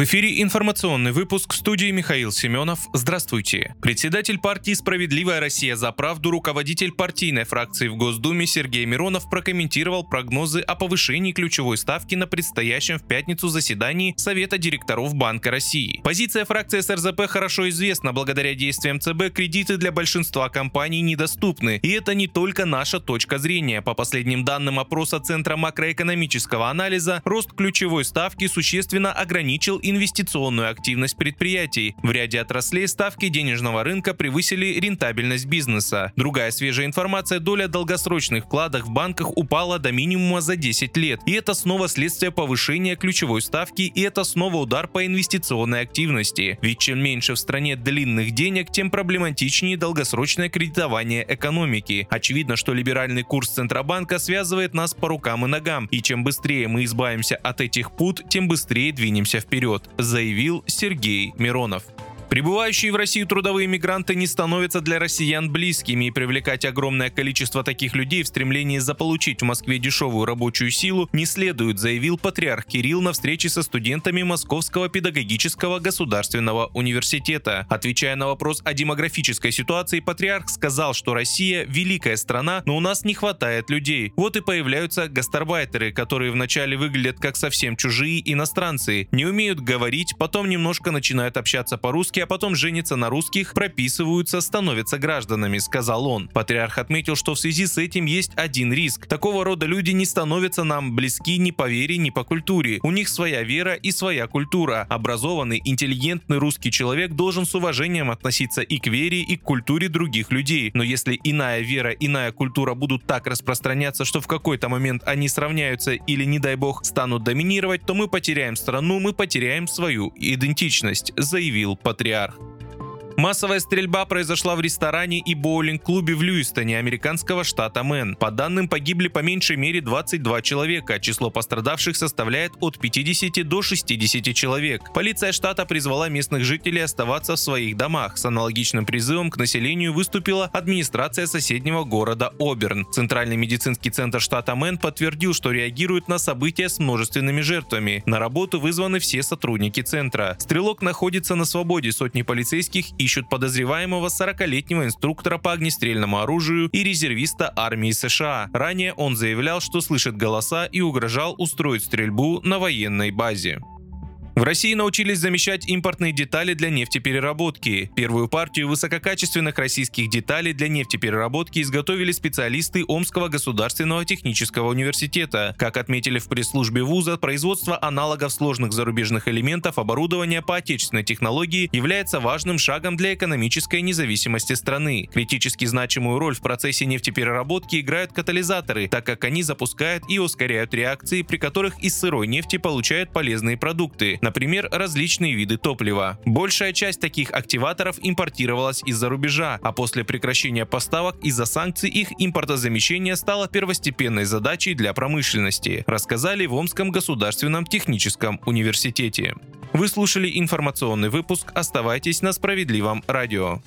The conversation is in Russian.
В эфире информационный выпуск студии Михаил Семенов. Здравствуйте. Председатель партии «Справедливая Россия за правду», руководитель партийной фракции в Госдуме Сергей Миронов прокомментировал прогнозы о повышении ключевой ставки на предстоящем в пятницу заседании Совета директоров Банка России. Позиция фракции СРЗП хорошо известна. Благодаря действиям ЦБ кредиты для большинства компаний недоступны. И это не только наша точка зрения. По последним данным опроса Центра макроэкономического анализа, рост ключевой ставки существенно ограничил инвестиционную активность предприятий. В ряде отраслей ставки денежного рынка превысили рентабельность бизнеса. Другая свежая информация – доля долгосрочных вкладов в банках упала до минимума за 10 лет. И это снова следствие повышения ключевой ставки, и это снова удар по инвестиционной активности. Ведь чем меньше в стране длинных денег, тем проблематичнее долгосрочное кредитование экономики. Очевидно, что либеральный курс Центробанка связывает нас по рукам и ногам, и чем быстрее мы избавимся от этих пут, тем быстрее двинемся вперед вперед, заявил Сергей Миронов. Прибывающие в Россию трудовые мигранты не становятся для россиян близкими, и привлекать огромное количество таких людей в стремлении заполучить в Москве дешевую рабочую силу не следует, заявил патриарх Кирилл на встрече со студентами Московского педагогического государственного университета. Отвечая на вопрос о демографической ситуации, патриарх сказал, что Россия – великая страна, но у нас не хватает людей. Вот и появляются гастарбайтеры, которые вначале выглядят как совсем чужие иностранцы, не умеют говорить, потом немножко начинают общаться по-русски, а потом женятся на русских, прописываются, становятся гражданами, сказал он. Патриарх отметил, что в связи с этим есть один риск. Такого рода люди не становятся нам близки ни по вере, ни по культуре. У них своя вера и своя культура. Образованный, интеллигентный русский человек должен с уважением относиться и к вере, и к культуре других людей. Но если иная вера, иная культура будут так распространяться, что в какой-то момент они сравняются или, не дай бог, станут доминировать, то мы потеряем страну, мы потеряем свою идентичность, заявил патриарх патриарх. Массовая стрельба произошла в ресторане и боулинг-клубе в Льюистоне, американского штата Мэн. По данным, погибли по меньшей мере 22 человека. Число пострадавших составляет от 50 до 60 человек. Полиция штата призвала местных жителей оставаться в своих домах. С аналогичным призывом к населению выступила администрация соседнего города Оберн. Центральный медицинский центр штата Мэн подтвердил, что реагирует на события с множественными жертвами. На работу вызваны все сотрудники центра. Стрелок находится на свободе. Сотни полицейских и ищут подозреваемого 40-летнего инструктора по огнестрельному оружию и резервиста армии США. Ранее он заявлял, что слышит голоса и угрожал устроить стрельбу на военной базе. В России научились замещать импортные детали для нефтепереработки. Первую партию высококачественных российских деталей для нефтепереработки изготовили специалисты Омского государственного технического университета. Как отметили в пресс-службе вуза, производство аналогов сложных зарубежных элементов оборудования по отечественной технологии является важным шагом для экономической независимости страны. Критически значимую роль в процессе нефтепереработки играют катализаторы, так как они запускают и ускоряют реакции, при которых из сырой нефти получают полезные продукты, например, различные виды топлива. Большая часть таких активаторов импортировалась из-за рубежа, а после прекращения поставок из-за санкций их импортозамещение стало первостепенной задачей для промышленности, рассказали в Омском государственном техническом университете. Вы слушали информационный выпуск. Оставайтесь на справедливом радио.